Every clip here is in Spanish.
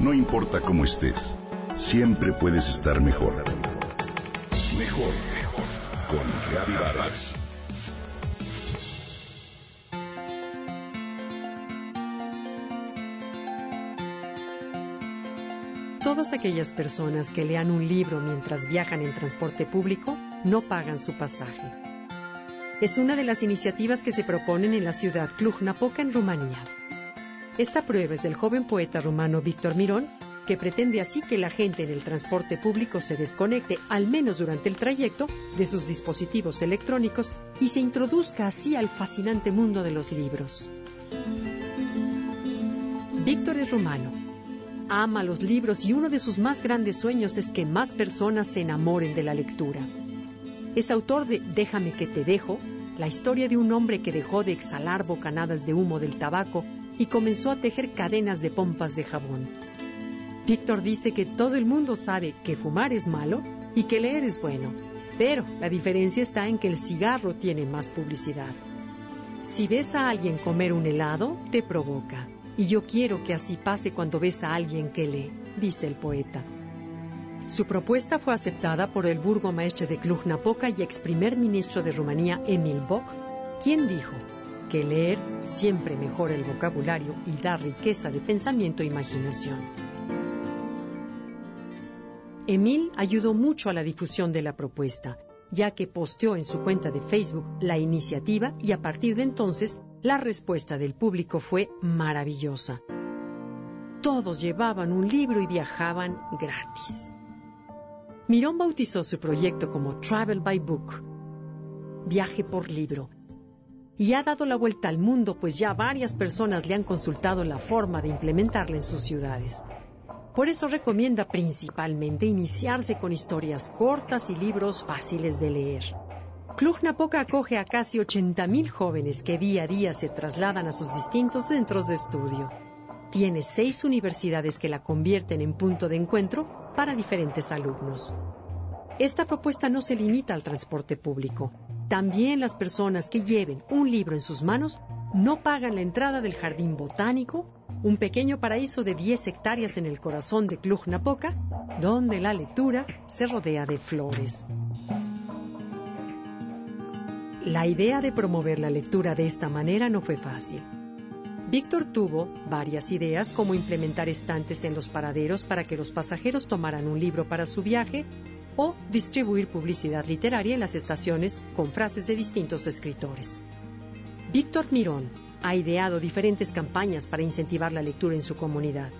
No importa cómo estés, siempre puedes estar mejor. Mejor, mejor. Con Vargas. Todas aquellas personas que lean un libro mientras viajan en transporte público no pagan su pasaje. Es una de las iniciativas que se proponen en la ciudad Cluj-Napoca, en Rumanía. Esta prueba es del joven poeta rumano Víctor Mirón, que pretende así que la gente en el transporte público se desconecte, al menos durante el trayecto, de sus dispositivos electrónicos y se introduzca así al fascinante mundo de los libros. Víctor es rumano. Ama los libros y uno de sus más grandes sueños es que más personas se enamoren de la lectura. Es autor de Déjame que te dejo, la historia de un hombre que dejó de exhalar bocanadas de humo del tabaco y comenzó a tejer cadenas de pompas de jabón. Víctor dice que todo el mundo sabe que fumar es malo y que leer es bueno, pero la diferencia está en que el cigarro tiene más publicidad. Si ves a alguien comer un helado, te provoca. Y yo quiero que así pase cuando ves a alguien que lee, dice el poeta. Su propuesta fue aceptada por el burgomaestre de Cluj-Napoca y ex primer ministro de Rumanía, Emil Boc, quien dijo que leer siempre mejora el vocabulario y da riqueza de pensamiento e imaginación. Emil ayudó mucho a la difusión de la propuesta, ya que posteó en su cuenta de Facebook la iniciativa y a partir de entonces la respuesta del público fue maravillosa. Todos llevaban un libro y viajaban gratis. Mirón bautizó su proyecto como Travel by Book, viaje por libro, y ha dado la vuelta al mundo pues ya varias personas le han consultado la forma de implementarla en sus ciudades. Por eso recomienda principalmente iniciarse con historias cortas y libros fáciles de leer. Cluj-Napoca acoge a casi 80.000 jóvenes que día a día se trasladan a sus distintos centros de estudio. Tiene seis universidades que la convierten en punto de encuentro para diferentes alumnos. Esta propuesta no se limita al transporte público. También las personas que lleven un libro en sus manos no pagan la entrada del jardín botánico, un pequeño paraíso de 10 hectáreas en el corazón de Cluj-Napoca, donde la lectura se rodea de flores. La idea de promover la lectura de esta manera no fue fácil. Víctor tuvo varias ideas como implementar estantes en los paraderos para que los pasajeros tomaran un libro para su viaje o distribuir publicidad literaria en las estaciones con frases de distintos escritores. Víctor Mirón ha ideado diferentes campañas para incentivar la lectura en su comunidad.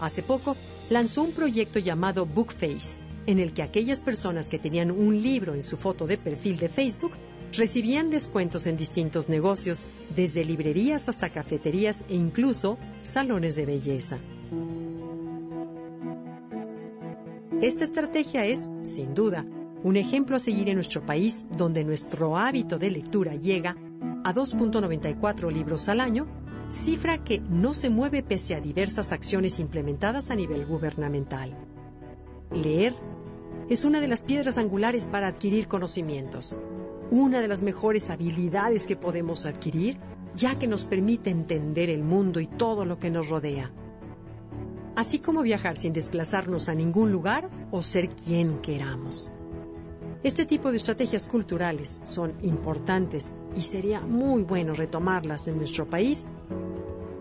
Hace poco lanzó un proyecto llamado Bookface, en el que aquellas personas que tenían un libro en su foto de perfil de Facebook recibían descuentos en distintos negocios, desde librerías hasta cafeterías e incluso salones de belleza. Esta estrategia es, sin duda, un ejemplo a seguir en nuestro país donde nuestro hábito de lectura llega a 2.94 libros al año, cifra que no se mueve pese a diversas acciones implementadas a nivel gubernamental. Leer es una de las piedras angulares para adquirir conocimientos, una de las mejores habilidades que podemos adquirir, ya que nos permite entender el mundo y todo lo que nos rodea. Así como viajar sin desplazarnos a ningún lugar o ser quien queramos. Este tipo de estrategias culturales son importantes y sería muy bueno retomarlas en nuestro país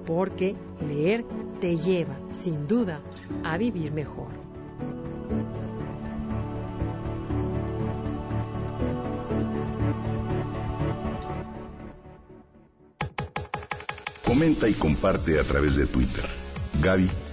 porque leer te lleva, sin duda, a vivir mejor. Comenta y comparte a través de Twitter. Gaby-Vargas.